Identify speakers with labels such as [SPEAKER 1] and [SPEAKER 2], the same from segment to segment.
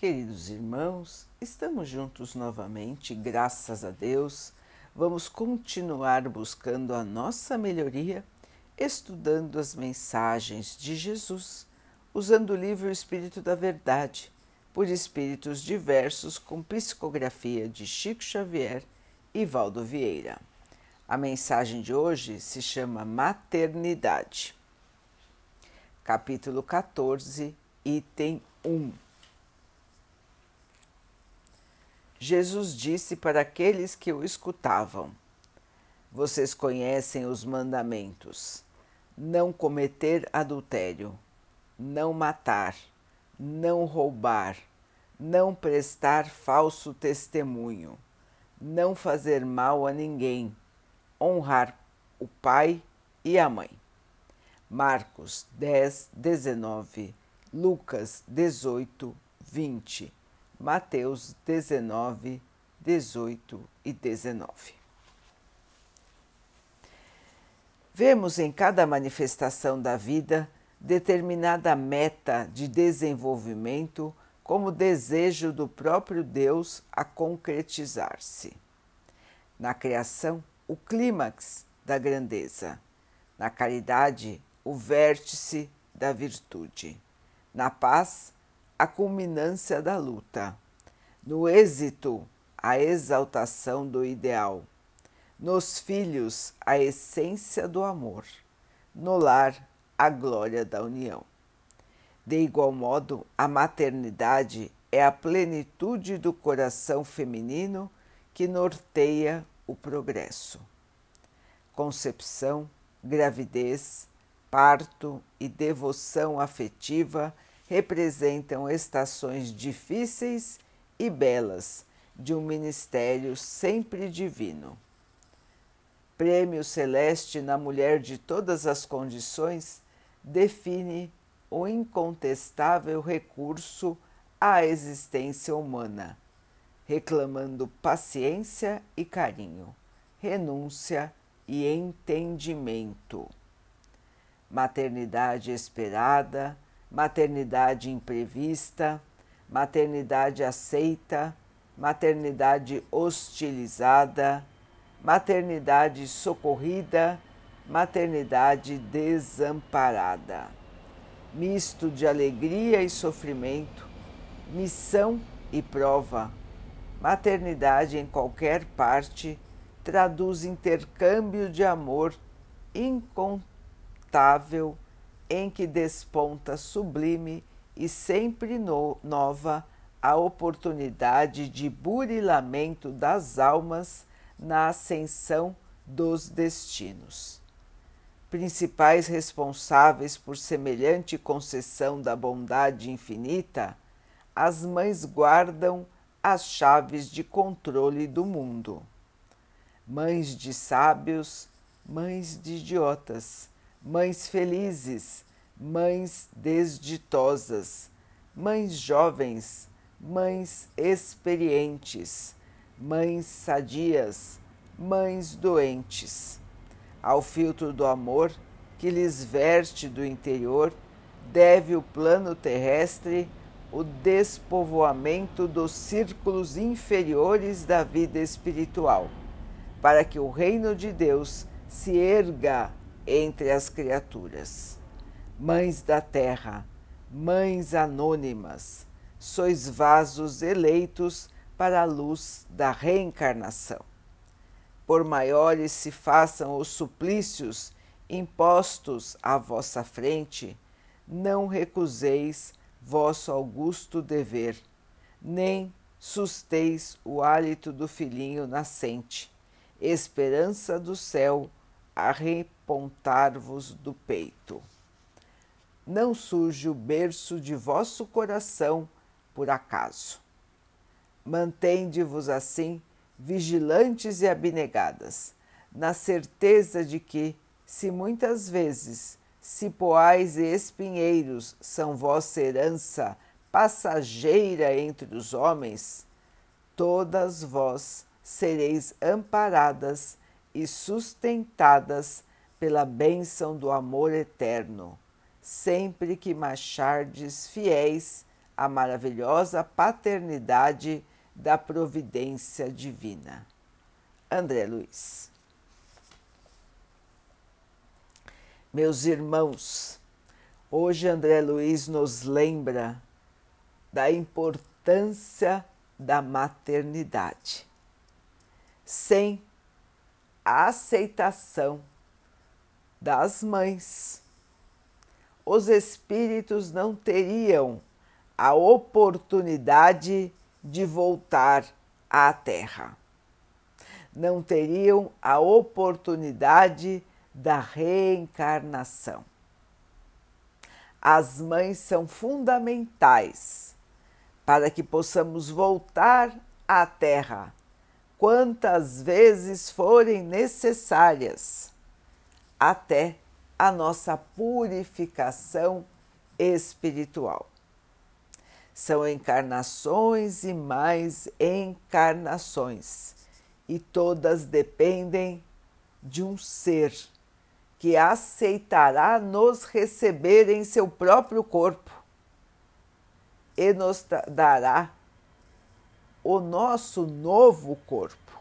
[SPEAKER 1] Queridos irmãos, estamos juntos novamente, graças a Deus. Vamos continuar buscando a nossa melhoria, estudando as mensagens de Jesus, usando o livro Espírito da Verdade, por espíritos diversos, com psicografia de Chico Xavier e Valdo Vieira. A mensagem de hoje se chama Maternidade. Capítulo 14, item 1 Jesus disse para aqueles que o escutavam: Vocês conhecem os mandamentos: não cometer adultério, não matar, não roubar, não prestar falso testemunho, não fazer mal a ninguém, honrar o pai e a mãe. Marcos 10, 19, Lucas 18, 20 Mateus 19, 18 e 19. Vemos em cada manifestação da vida determinada meta de desenvolvimento como desejo do próprio Deus a concretizar-se. Na criação, o clímax da grandeza. Na caridade, o vértice da virtude. Na paz, a culminância da luta. No êxito, a exaltação do ideal. Nos filhos, a essência do amor. No lar, a glória da união. De igual modo, a maternidade é a plenitude do coração feminino que norteia o progresso. Concepção, gravidez, parto e devoção afetiva representam estações difíceis e belas de um ministério sempre divino. Prêmio Celeste na Mulher de Todas as Condições define o incontestável recurso à existência humana, reclamando paciência e carinho, renúncia e entendimento. Maternidade esperada, maternidade imprevista, maternidade aceita, maternidade hostilizada, maternidade socorrida, maternidade desamparada. Misto de alegria e sofrimento, missão e prova. Maternidade em qualquer parte traduz intercâmbio de amor incontável em que desponta sublime e sempre no, nova a oportunidade de burilamento das almas na ascensão dos destinos. Principais responsáveis por semelhante concessão da bondade infinita, as mães guardam as chaves de controle do mundo. Mães de sábios, mães de idiotas, mães felizes, mães desditosas, mães jovens, mães experientes, mães sadias, mães doentes. Ao filtro do amor que lhes verte do interior, deve o plano terrestre o despovoamento dos círculos inferiores da vida espiritual, para que o reino de Deus se erga entre as criaturas. Mães da terra, mães anônimas, sois vasos eleitos para a luz da reencarnação. Por maiores se façam os suplícios impostos à vossa frente, não recuseis vosso augusto dever, nem susteis o hálito do filhinho nascente, esperança do céu a repontar-vos do peito. Não surge o berço de vosso coração por acaso. Mantende-vos assim vigilantes e abnegadas, na certeza de que, se muitas vezes cipoais e espinheiros são vossa herança passageira entre os homens, todas vós sereis amparadas e sustentadas pela bênção do amor eterno, sempre que marchardes fiéis a maravilhosa paternidade da providência divina. André Luiz. Meus irmãos, hoje André Luiz nos lembra da importância da maternidade. Sem a aceitação das mães, os espíritos não teriam a oportunidade de voltar à Terra. Não teriam a oportunidade da reencarnação. As mães são fundamentais para que possamos voltar à Terra quantas vezes forem necessárias, até a nossa purificação espiritual. São encarnações e mais encarnações, e todas dependem de um ser que aceitará nos receber em seu próprio corpo e nos dará o nosso novo corpo,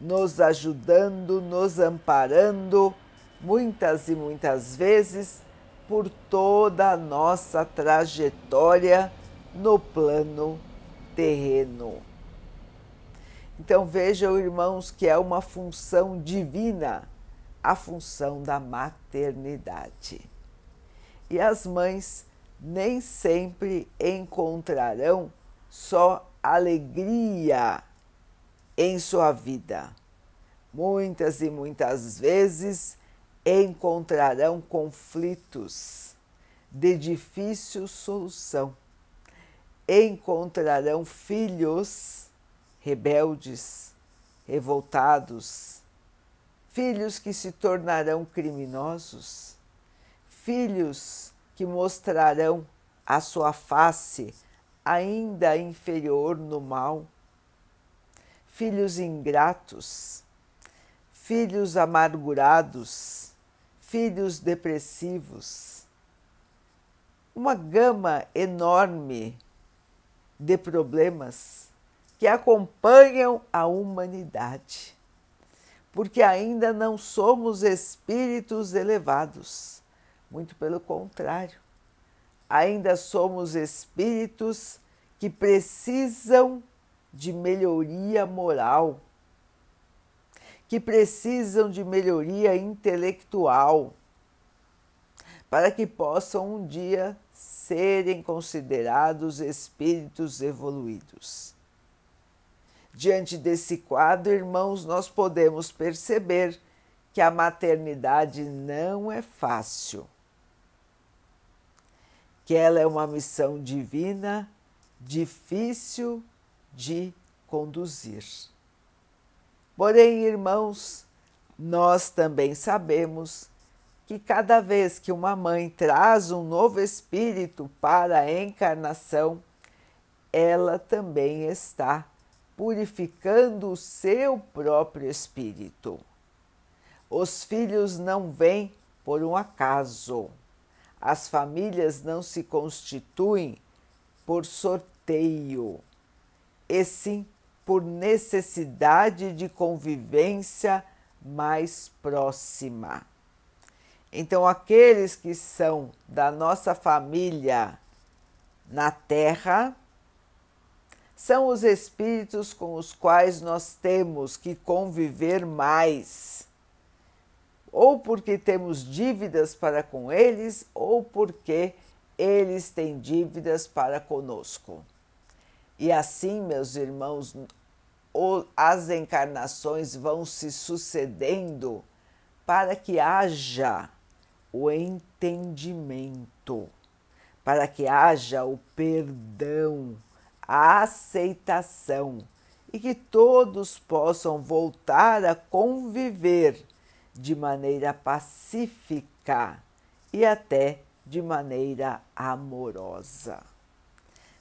[SPEAKER 1] nos ajudando, nos amparando, muitas e muitas vezes por toda a nossa trajetória no plano terreno. Então vejam, irmãos, que é uma função divina a função da maternidade. E as mães nem sempre encontrarão só alegria em sua vida. Muitas e muitas vezes encontrarão conflitos de difícil solução. Encontrarão filhos rebeldes, revoltados, filhos que se tornarão criminosos, filhos que mostrarão a sua face ainda inferior no mal, filhos ingratos, filhos amargurados, filhos depressivos, uma gama enorme de problemas que acompanham a humanidade, porque ainda não somos espíritos elevados, muito pelo contrário, ainda somos espíritos que precisam de melhoria moral que precisam de melhoria intelectual para que possam um dia serem considerados espíritos evoluídos. Diante desse quadro, irmãos, nós podemos perceber que a maternidade não é fácil, que ela é uma missão divina difícil de conduzir. Porém, irmãos, nós também sabemos que cada vez que uma mãe traz um novo espírito para a encarnação, ela também está purificando o seu próprio espírito. Os filhos não vêm por um acaso. As famílias não se constituem por sorteio, e sim por necessidade de convivência mais próxima. Então, aqueles que são da nossa família na Terra são os espíritos com os quais nós temos que conviver mais, ou porque temos dívidas para com eles, ou porque eles têm dívidas para conosco. E assim, meus irmãos, as encarnações vão se sucedendo para que haja o entendimento, para que haja o perdão, a aceitação e que todos possam voltar a conviver de maneira pacífica e até de maneira amorosa.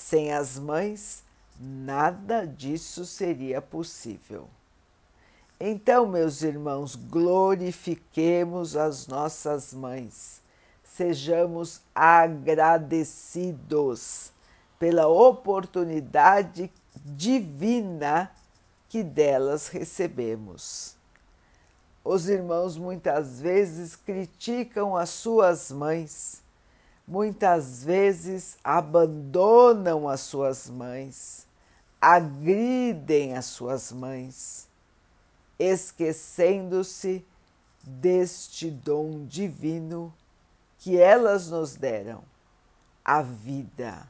[SPEAKER 1] Sem as mães, nada disso seria possível. Então, meus irmãos, glorifiquemos as nossas mães, sejamos agradecidos pela oportunidade divina que delas recebemos. Os irmãos muitas vezes criticam as suas mães, muitas vezes abandonam as suas mães, agridem as suas mães, esquecendo-se deste dom divino que elas nos deram, a vida,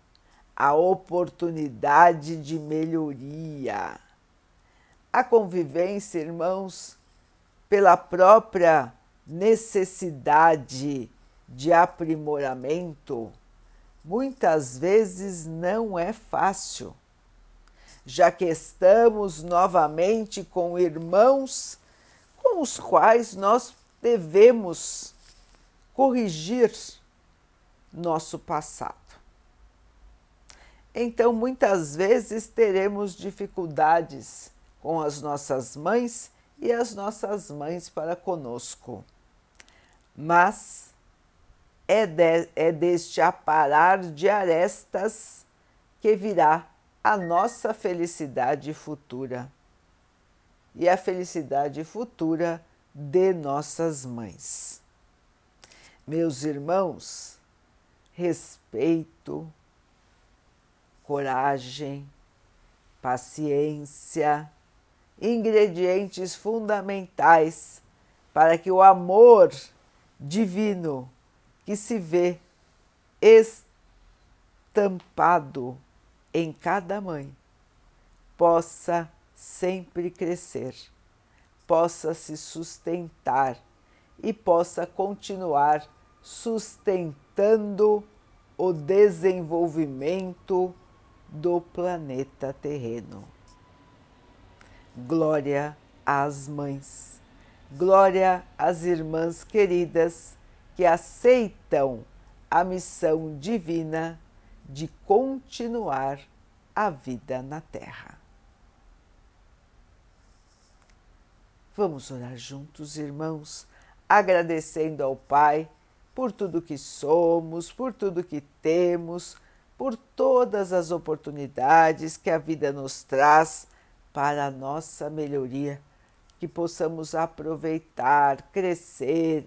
[SPEAKER 1] a oportunidade de melhoria. A convivência, irmãos, pela própria necessidade de aprimoramento, muitas vezes não é fácil, já que estamos novamente com irmãos com os quais nós devemos corrigir nosso passado. Então, muitas vezes teremos dificuldades com as nossas mães e as nossas mães para conosco. Mas é, de, é deste aparar de arestas que virá a nossa felicidade futura e a felicidade futura de nossas mães. Meus irmãos, respeito, coragem, paciência, ingredientes fundamentais para que o amor divino que se vê estampado em cada mãe possa sempre crescer, possa se sustentar e possa continuar sustentando o desenvolvimento do planeta terreno. Glória às mães, glória às irmãs queridas que aceitam a missão divina de continuar a vida na Terra. Vamos orar juntos, irmãos, agradecendo ao Pai por tudo que somos, por tudo que temos, por todas as oportunidades que a vida nos traz para a nossa melhoria, que possamos aproveitar, crescer,